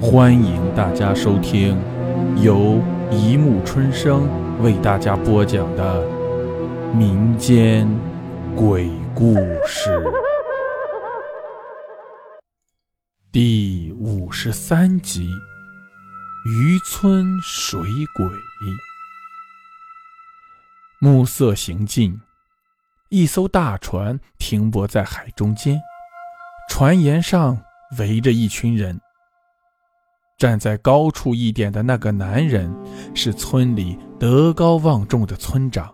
欢迎大家收听由一木春生为大家播讲的民间鬼故事第五十三集：渔村水鬼。暮色行进，一艘大船停泊在海中间，船沿上围着一群人。站在高处一点的那个男人是村里德高望重的村长。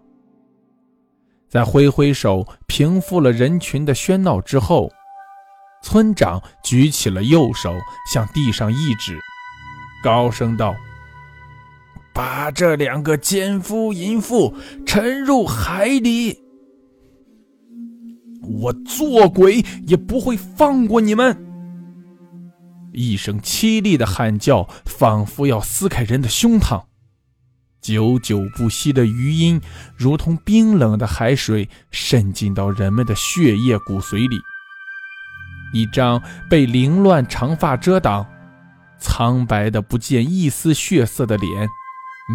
在挥挥手平复了人群的喧闹之后，村长举起了右手向地上一指，高声道。把这两个奸夫淫妇沉入海里！我做鬼也不会放过你们！一声凄厉的喊叫，仿佛要撕开人的胸膛。久久不息的余音，如同冰冷的海水，渗进到人们的血液骨髓里。一张被凌乱长发遮挡、苍白的不见一丝血色的脸。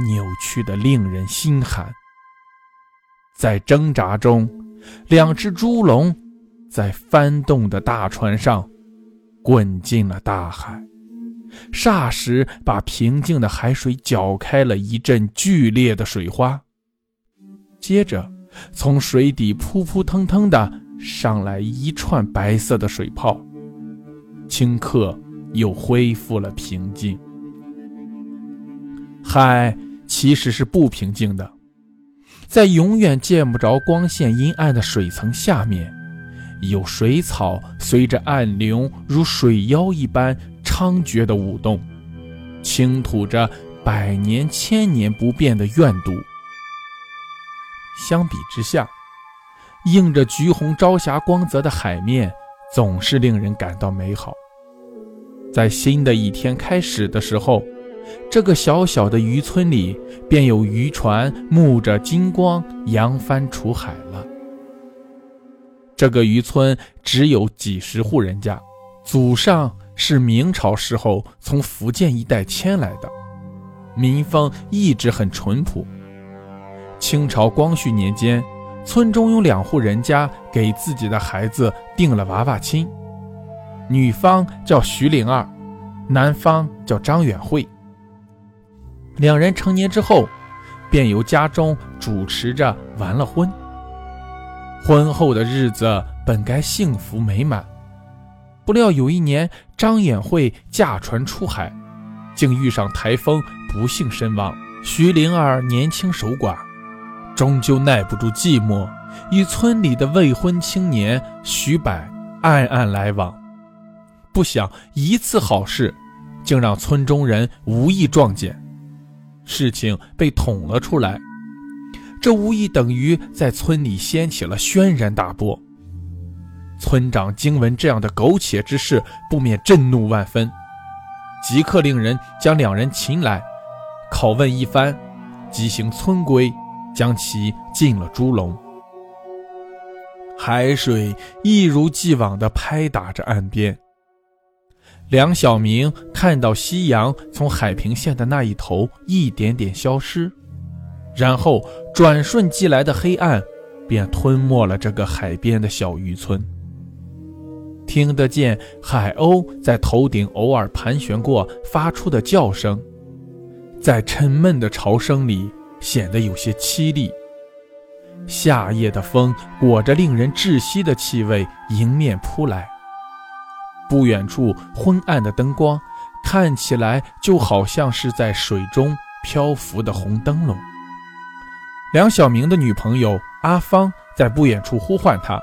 扭曲的令人心寒。在挣扎中，两只猪笼在翻动的大船上滚进了大海，霎时把平静的海水搅开了一阵剧烈的水花。接着，从水底扑扑腾腾的上来一串白色的水泡，顷刻又恢复了平静。海其实是不平静的，在永远见不着光线、阴暗的水层下面，有水草随着暗流如水妖一般猖獗的舞动，倾吐着百年、千年不变的怨毒。相比之下，映着橘红朝霞光泽的海面，总是令人感到美好。在新的一天开始的时候。这个小小的渔村里，便有渔船沐着金光扬帆出海了。这个渔村只有几十户人家，祖上是明朝时候从福建一带迁来的，民风一直很淳朴。清朝光绪年间，村中有两户人家给自己的孩子定了娃娃亲，女方叫徐灵儿，男方叫张远慧。两人成年之后，便由家中主持着完了婚。婚后的日子本该幸福美满，不料有一年张衍慧驾船出海，竟遇上台风，不幸身亡。徐灵儿年轻守寡，终究耐不住寂寞，与村里的未婚青年徐柏暗暗来往。不想一次好事，竟让村中人无意撞见。事情被捅了出来，这无疑等于在村里掀起了轩然大波。村长惊闻这样的苟且之事，不免震怒万分，即刻令人将两人擒来，拷问一番，即行村规，将其进了猪笼。海水一如既往地拍打着岸边。梁晓明看到夕阳从海平线的那一头一点点消失，然后转瞬即来的黑暗便吞没了这个海边的小渔村。听得见海鸥在头顶偶尔盘旋过发出的叫声，在沉闷的潮声里显得有些凄厉。夏夜的风裹着令人窒息的气味迎面扑来。不远处昏暗的灯光，看起来就好像是在水中漂浮的红灯笼。梁晓明的女朋友阿芳在不远处呼唤他，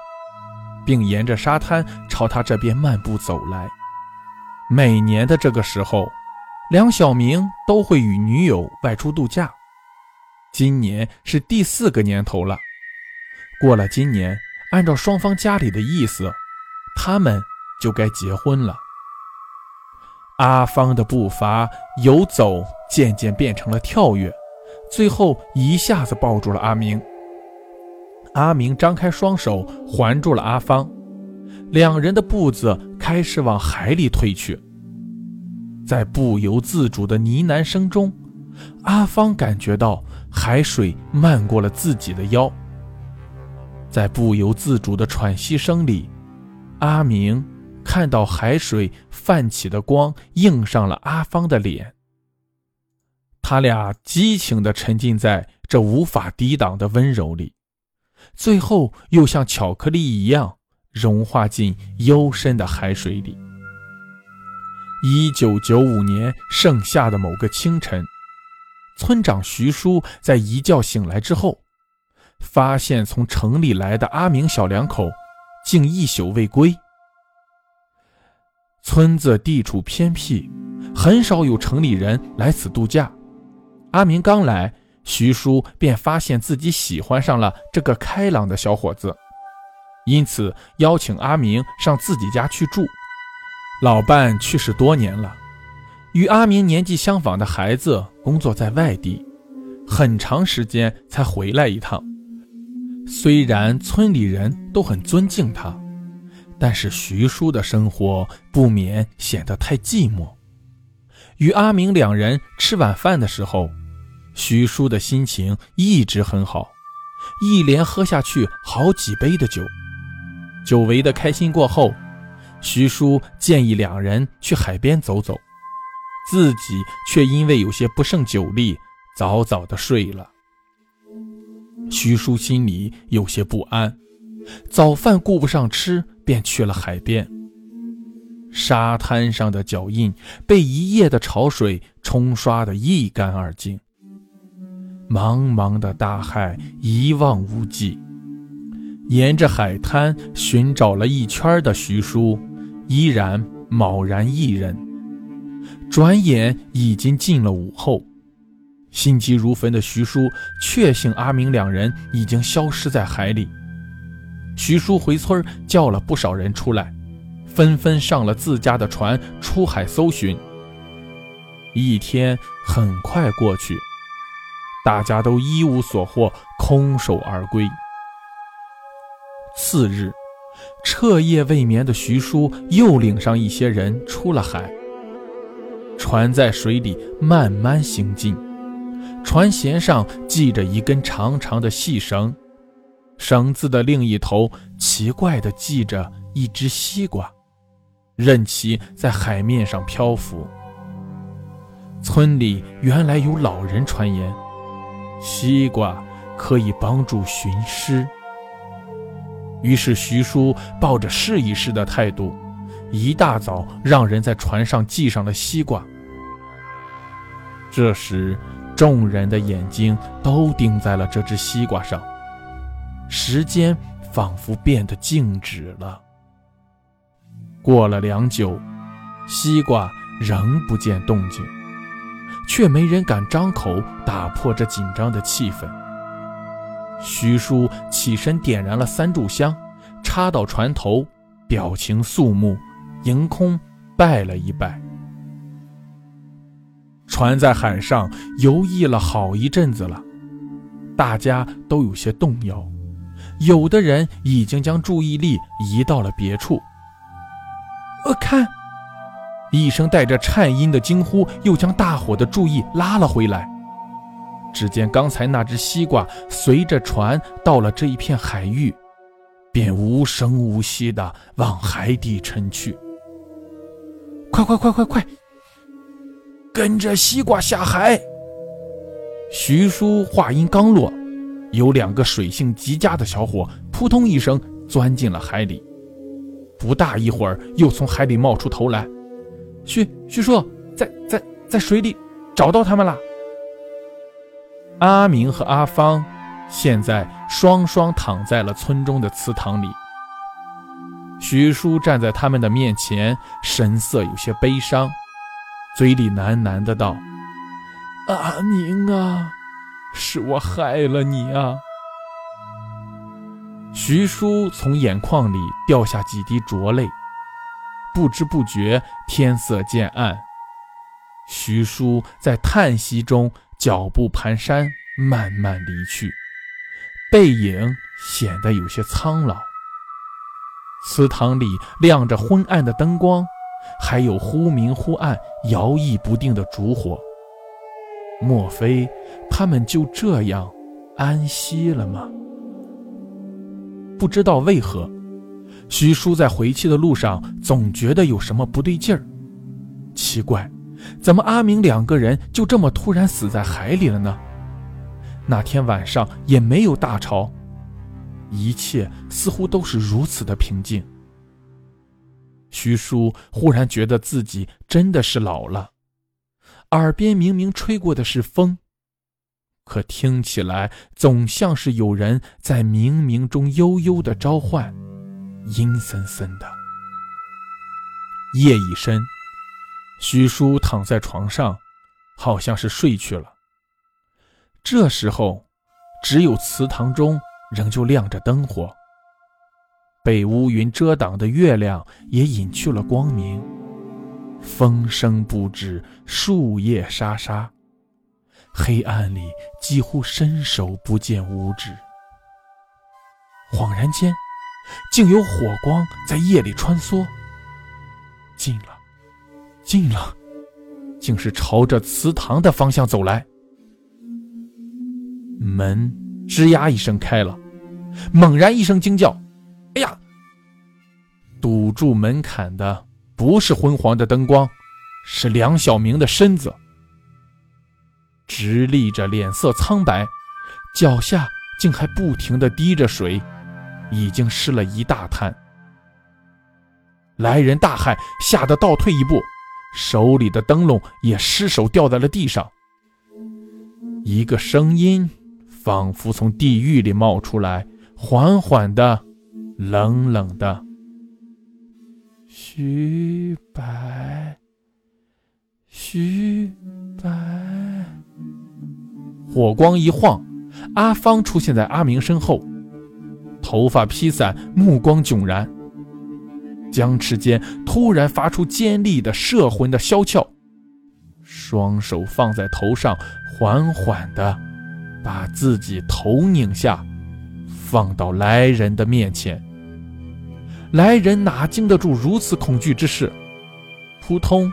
并沿着沙滩朝他这边漫步走来。每年的这个时候，梁晓明都会与女友外出度假。今年是第四个年头了。过了今年，按照双方家里的意思，他们。就该结婚了。阿芳的步伐由走渐渐变成了跳跃，最后一下子抱住了阿明。阿明张开双手环住了阿芳，两人的步子开始往海里退去。在不由自主的呢喃声中，阿芳感觉到海水漫过了自己的腰。在不由自主的喘息声里，阿明看到海水泛起的光映上了阿芳的脸。他俩激情地沉浸在这无法抵挡的温柔里，最后又像巧克力一样融化进幽深的海水里。一九九五年盛夏的某个清晨，村长徐叔在一觉醒来之后，发现从城里来的阿明小两口竟一宿未归。村子地处偏僻，很少有城里人来此度假。阿明刚来，徐叔便发现自己喜欢上了这个开朗的小伙子，因此邀请阿明上自己家去住。老伴去世多年了，与阿明年纪相仿的孩子工作在外地，很长时间才回来一趟。虽然村里人都很尊敬他，但是徐叔的生活不免显得太寂寞。与阿明两人吃晚饭的时候，徐叔的心情一直很好，一连喝下去好几杯的酒。久违的开心过后。徐叔建议两人去海边走走，自己却因为有些不胜酒力，早早的睡了。徐叔心里有些不安，早饭顾不上吃，便去了海边。沙滩上的脚印被一夜的潮水冲刷得一干二净，茫茫的大海一望无际。沿着海滩寻找了一圈的徐叔。依然茫然一人，转眼已经进了午后。心急如焚的徐叔确信阿明两人已经消失在海里。徐叔回村叫了不少人出来，纷纷上了自家的船出海搜寻。一天很快过去，大家都一无所获，空手而归。次日。彻夜未眠的徐叔又领上一些人出了海。船在水里慢慢行进，船舷上系着一根长长的细绳，绳子的另一头奇怪地系着一只西瓜，任其在海面上漂浮。村里原来有老人传言，西瓜可以帮助寻尸。于是徐叔抱着试一试的态度，一大早让人在船上系上了西瓜。这时，众人的眼睛都盯在了这只西瓜上，时间仿佛变得静止了。过了良久，西瓜仍不见动静，却没人敢张口打破这紧张的气氛。徐叔起身点燃了三炷香，插到船头，表情肃穆，迎空拜了一拜。船在海上游弋了好一阵子了，大家都有些动摇，有的人已经将注意力移到了别处。呃，看，一声带着颤音的惊呼，又将大伙的注意拉了回来。只见刚才那只西瓜随着船到了这一片海域，便无声无息地往海底沉去。快快快快快，跟着西瓜下海！徐叔话音刚落，有两个水性极佳的小伙扑通一声钻进了海里。不大一会儿，又从海里冒出头来。徐徐叔，在在在水里找到他们了。阿明和阿芳现在双双躺在了村中的祠堂里。徐叔站在他们的面前，神色有些悲伤，嘴里喃喃的道：“阿明啊，是我害了你啊！”徐叔从眼眶里掉下几滴浊泪，不知不觉天色渐暗，徐叔在叹息中。脚步蹒跚，慢慢离去，背影显得有些苍老。祠堂里亮着昏暗的灯光，还有忽明忽暗、摇曳不定的烛火。莫非他们就这样安息了吗？不知道为何，徐叔在回去的路上总觉得有什么不对劲儿。奇怪，怎么阿明两个人就这么突然死在海里了呢？那天晚上也没有大潮，一切似乎都是如此的平静。徐叔忽然觉得自己真的是老了。耳边明明吹过的是风，可听起来总像是有人在冥冥中悠悠的召唤，阴森森的。夜已深，徐叔躺在床上，好像是睡去了。这时候，只有祠堂中仍旧亮着灯火，被乌云遮挡的月亮也隐去了光明。风声不止，树叶沙沙，黑暗里几乎伸手不见五指。恍然间，竟有火光在夜里穿梭，近了，近了，竟是朝着祠堂的方向走来。门吱呀一声开了，猛然一声惊叫：“哎呀！”堵住门槛的。不是昏黄的灯光，是梁晓明的身子，直立着，脸色苍白，脚下竟还不停的滴着水，已经湿了一大滩。来人大骇，吓得倒退一步，手里的灯笼也失手掉在了地上。一个声音仿佛从地狱里冒出来，缓缓的，冷冷的。徐白，徐白，火光一晃，阿芳出现在阿明身后，头发披散，目光迥然，僵持间突然发出尖利的摄魂的啸窍，双手放在头上，缓缓的把自己头拧下，放到来人的面前。来人哪经得住如此恐惧之事，扑通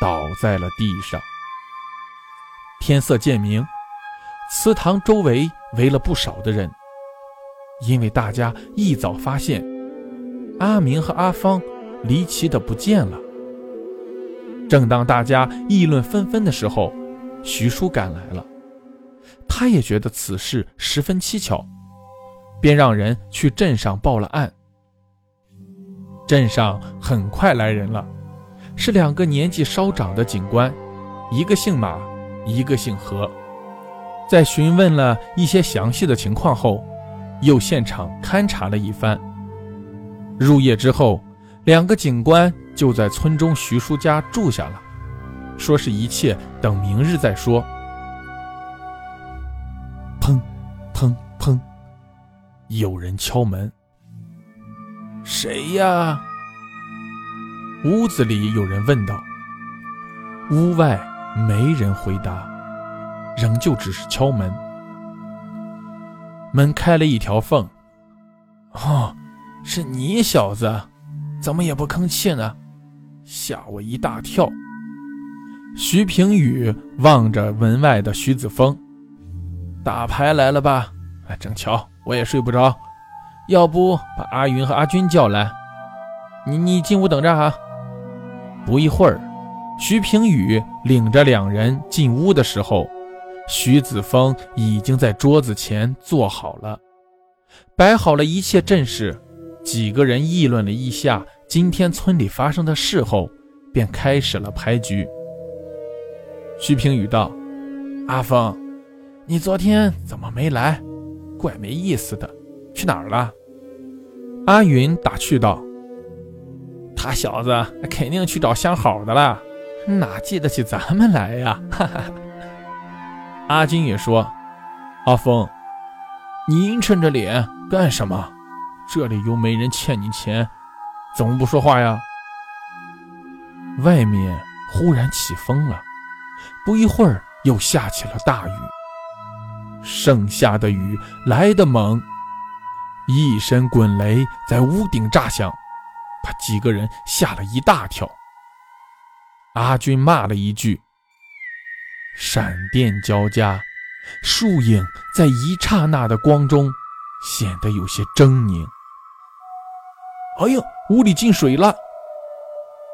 倒在了地上。天色渐明，祠堂周围围了不少的人，因为大家一早发现阿明和阿芳离奇的不见了。正当大家议论纷纷的时候，徐叔赶来了，他也觉得此事十分蹊跷，便让人去镇上报了案。镇上很快来人了，是两个年纪稍长的警官，一个姓马，一个姓何。在询问了一些详细的情况后，又现场勘察了一番。入夜之后，两个警官就在村中徐叔家住下了，说是一切等明日再说。砰，砰，砰，有人敲门。谁呀？屋子里有人问道。屋外没人回答，仍旧只是敲门。门开了一条缝。哦，是你小子，怎么也不吭气呢？吓我一大跳。徐平宇望着门外的徐子峰，打牌来了吧？哎，正巧我也睡不着。要不把阿云和阿军叫来，你你进屋等着哈。不一会儿，徐平宇领着两人进屋的时候，徐子峰已经在桌子前坐好了，摆好了一切阵势。几个人议论了一下今天村里发生的事后，便开始了牌局。徐平宇道：“阿峰，你昨天怎么没来？怪没意思的，去哪儿了？”阿云打趣道：“他小子肯定去找相好的了，哪记得起咱们来呀？”哈哈。阿金也说：“阿峰，你阴沉着脸干什么？这里又没人欠你钱，怎么不说话呀？”外面忽然起风了，不一会儿又下起了大雨。盛夏的雨来得猛。一声滚雷在屋顶炸响，把几个人吓了一大跳。阿军骂了一句，闪电交加，树影在一刹那的光中显得有些狰狞。哎呦，屋里进水了！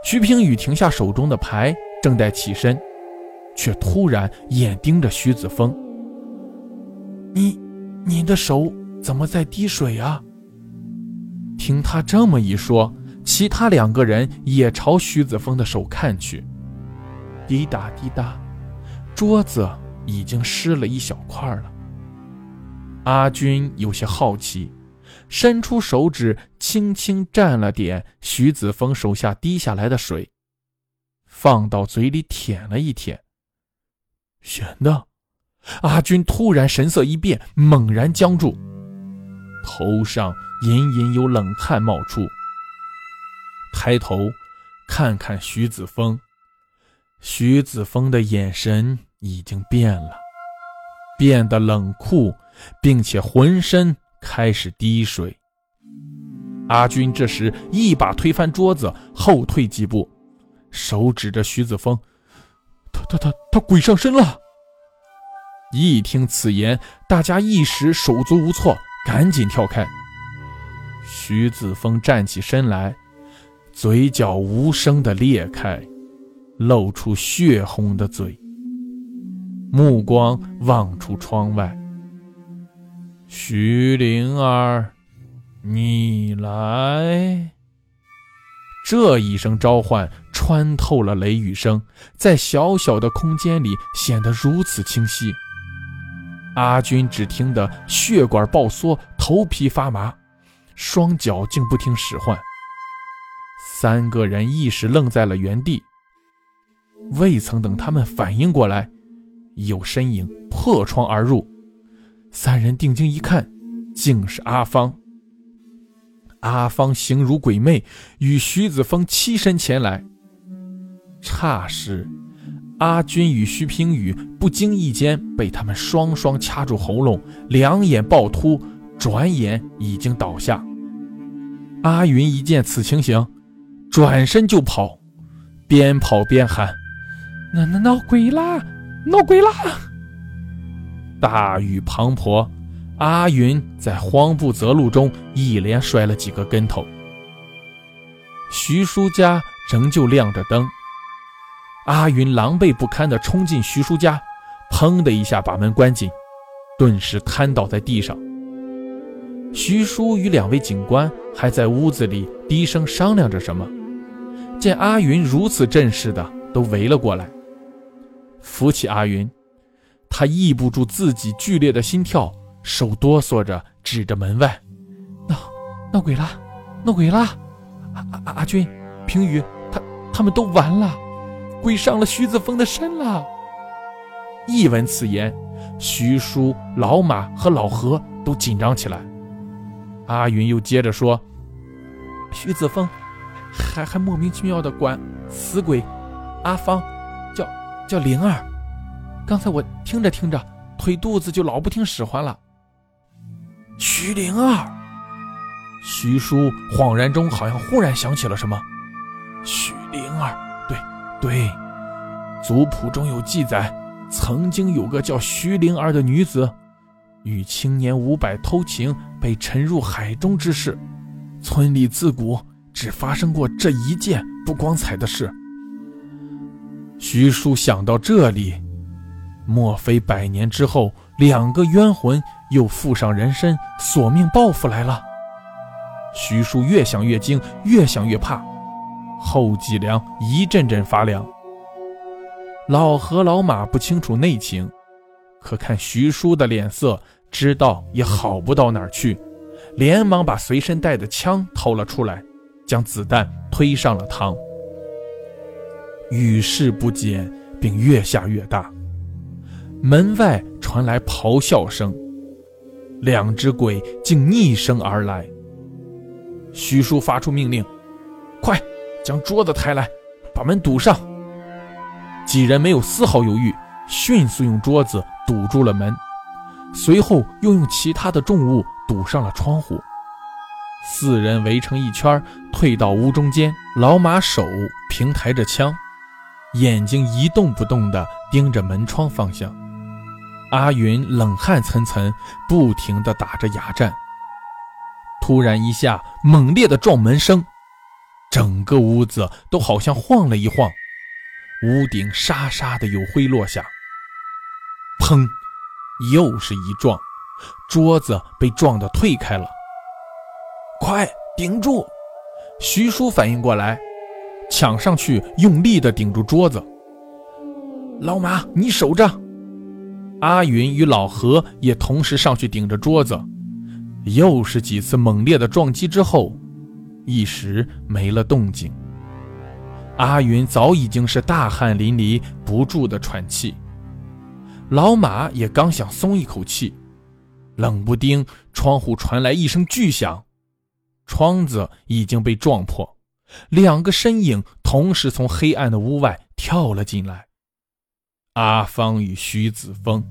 徐平宇停下手中的牌，正待起身，却突然眼盯着徐子峰：“你，你的手怎么在滴水啊？”听他这么一说，其他两个人也朝徐子峰的手看去。滴答滴答，桌子已经湿了一小块了。阿军有些好奇。伸出手指，轻轻蘸了点徐子峰手下滴下来的水，放到嘴里舔了一舔。咸的。阿军突然神色一变，猛然僵住，头上隐隐有冷汗冒出。抬头看看徐子峰，徐子峰的眼神已经变了，变得冷酷，并且浑身。开始滴水。阿军这时一把推翻桌子，后退几步，手指着徐子峰：“他他他他鬼上身了！”一听此言，大家一时手足无措，赶紧跳开。徐子峰站起身来，嘴角无声的裂开，露出血红的嘴，目光望出窗外。徐灵儿，你来！这一声召唤穿透了雷雨声，在小小的空间里显得如此清晰。阿军只听得血管爆缩，头皮发麻，双脚竟不听使唤。三个人一时愣在了原地。未曾等他们反应过来，有身影破窗而入。三人定睛一看，竟是阿芳。阿芳形如鬼魅，与徐子峰栖身前来。霎时，阿军与徐平宇不经意间被他们双双掐住喉咙，两眼暴突，转眼已经倒下。阿云一见此情形，转身就跑，边跑边喊：“闹闹闹鬼啦！闹鬼啦！”大雨滂沱，阿云在慌不择路中一连摔了几个跟头。徐叔家仍旧亮着灯，阿云狼狈不堪地冲进徐叔家，砰的一下把门关紧，顿时瘫倒在地上。徐叔与两位警官还在屋子里低声商量着什么，见阿云如此阵势的，都围了过来，扶起阿云。他抑不住自己剧烈的心跳，手哆嗦着指着门外：“闹闹鬼了，闹鬼了！阿阿阿军、平宇，他他们都完了，鬼上了徐子峰的身了。”一闻此言，徐叔、老马和老何都紧张起来。阿云又接着说：“徐子峰还还莫名其妙的管死鬼阿芳叫灵儿。”刚才我听着听着，腿肚子就老不听使唤了。徐灵儿，徐叔恍然中好像忽然想起了什么。徐灵儿，对对，族谱中有记载，曾经有个叫徐灵儿的女子，与青年伍佰偷情，被沉入海中之事。村里自古只发生过这一件不光彩的事。徐叔想到这里。莫非百年之后，两个冤魂又附上人身，索命报复来了？徐叔越想越惊，越想越怕，后脊梁一阵阵发凉。老何、老马不清楚内情，可看徐叔的脸色，知道也好不到哪儿去，连忙把随身带的枪掏了出来，将子弹推上了膛。雨势不减，并越下越大。门外传来咆哮声，两只鬼竟逆声而来。徐叔发出命令：“快将桌子抬来，把门堵上。”几人没有丝毫犹豫，迅速用桌子堵住了门，随后又用其他的重物堵上了窗户。四人围成一圈，退到屋中间。老马手平抬着枪，眼睛一动不动地盯着门窗方向。阿云冷汗涔涔，不停地打着哑战。突然一下猛烈的撞门声，整个屋子都好像晃了一晃，屋顶沙沙的有灰落下。砰！又是一撞，桌子被撞得退开了。快顶住！徐叔反应过来，抢上去用力地顶住桌子。老马，你守着。阿云与老何也同时上去顶着桌子。又是几次猛烈的撞击之后，一时没了动静。阿云早已经是大汗淋漓，不住的喘气。老马也刚想松一口气，冷不丁窗户传来一声巨响，窗子已经被撞破，两个身影同时从黑暗的屋外跳了进来。阿芳与徐子峰，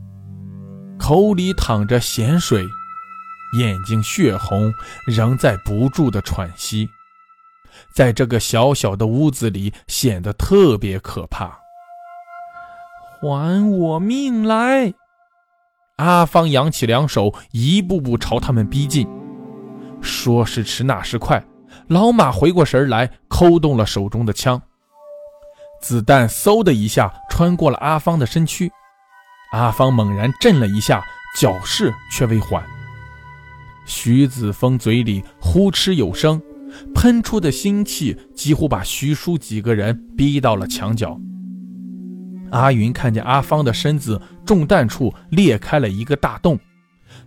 口里淌着咸水，眼睛血红，仍在不住的喘息，在这个小小的屋子里显得特别可怕。还我命来！阿芳扬起两手，一步步朝他们逼近。说时迟，那时快，老马回过神来，扣动了手中的枪。子弹嗖的一下穿过了阿芳的身躯，阿芳猛然震了一下，脚势却未缓。徐子峰嘴里呼哧有声，喷出的腥气几乎把徐叔几个人逼到了墙角。阿云看见阿芳的身子中弹处裂开了一个大洞，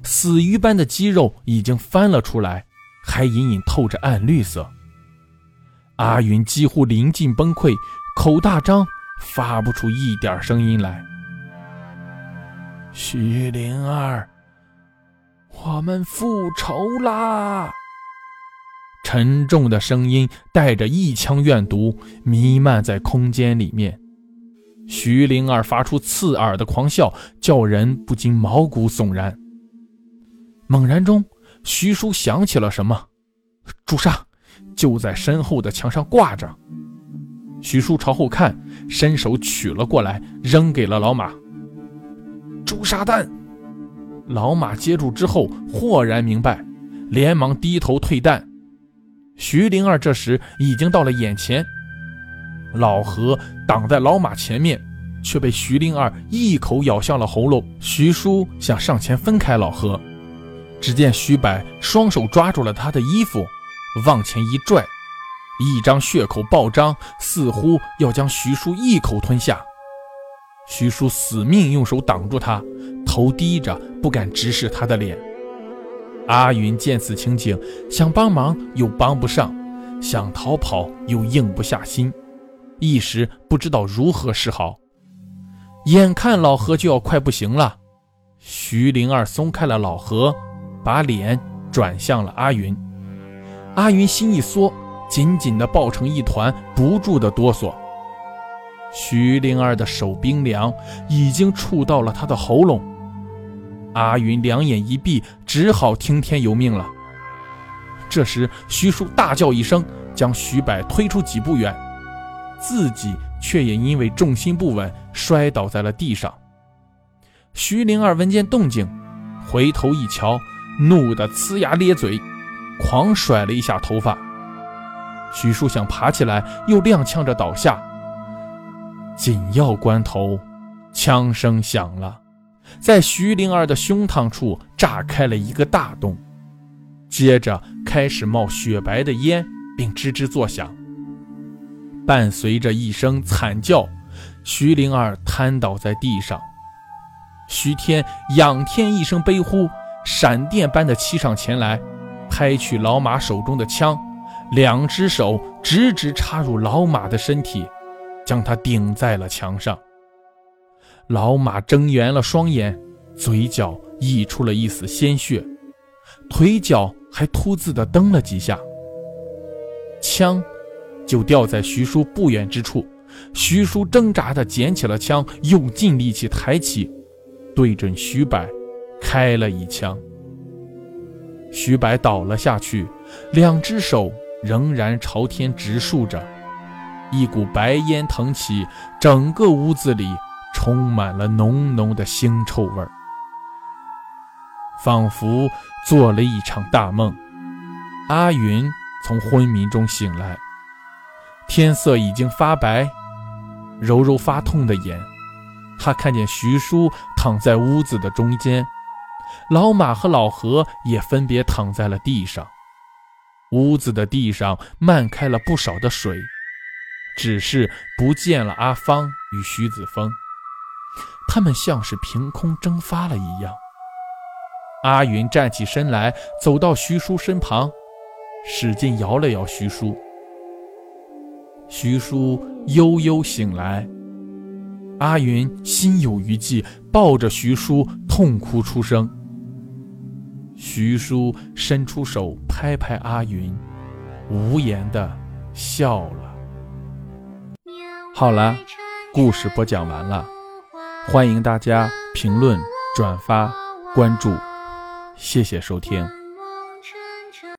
死鱼般的肌肉已经翻了出来，还隐隐透着暗绿色。阿云几乎临近崩溃，口大张，发不出一点声音来。徐灵儿，我们复仇啦！沉重的声音带着一腔怨毒，弥漫在空间里面。徐灵儿发出刺耳的狂笑，叫人不禁毛骨悚然。猛然中，徐叔想起了什么，朱砂就在身后的墙上挂着。徐叔朝后看，伸手取了过来，扔给了老马。朱砂弹，老马接住之后豁然明白，连忙低头退弹。徐灵儿这时已经到了眼前。老何挡在老马前面，却被徐灵儿一口咬向了喉咙。徐叔想上前分开老何，只见徐柏双手抓住了他的衣服，往前一拽，一张血口爆张，似乎要将徐叔一口吞下。徐叔死命用手挡住他，头低着，不敢直视他的脸。阿云见此情景，想帮忙又帮不上，想逃跑又硬不下心。一时不知道如何是好，眼看老何就要快不行了，徐灵儿松开了老何，把脸转向了阿云。阿云心一缩，紧紧地抱成一团，不住地哆嗦。徐灵儿的手冰凉，已经触到了他的喉咙。阿云两眼一闭，只好听天由命了。这时，徐叔大叫一声，将徐柏推出几步远。自己却也因为重心不稳摔倒在了地上。徐灵儿闻见动静，回头一瞧，怒得呲牙咧嘴，狂甩了一下头发。徐叔想爬起来，又踉跄着倒下。紧要关头，枪声响了，在徐灵儿的胸膛处炸开了一个大洞，接着开始冒雪白的烟，并吱吱作响。伴随着一声惨叫，徐灵儿瘫倒在地上。徐天仰天一声悲呼，闪电般的骑上前来，拍去老马手中的枪，两只手直直插入老马的身体，将他顶在了墙上。老马睁圆了双眼，嘴角溢出了一丝鲜血，腿脚还突兀地蹬了几下。枪。就掉在徐叔不远之处，徐叔挣扎地捡起了枪，用尽力气抬起，对准徐柏，开了一枪。徐白倒了下去，两只手仍然朝天直竖着，一股白烟腾起，整个屋子里充满了浓浓的腥臭味儿，仿佛做了一场大梦。阿云从昏迷中醒来，天色已经发白，揉揉发痛的眼，他看见徐叔躺在屋子的中间，老马和老何也分别躺在了地上。屋子的地上漫开了不少的水。只是不见了阿芳与徐子峰，他们像是凭空蒸发了一样。阿云站起身来，走到徐叔身旁，使劲摇了摇徐叔。徐叔悠悠醒来，阿云心有余悸，抱着徐叔痛哭出声。徐叔伸出手拍拍阿云，无言的笑了。好了，故事播讲完了，欢迎大家评论、转发、关注，谢谢收听。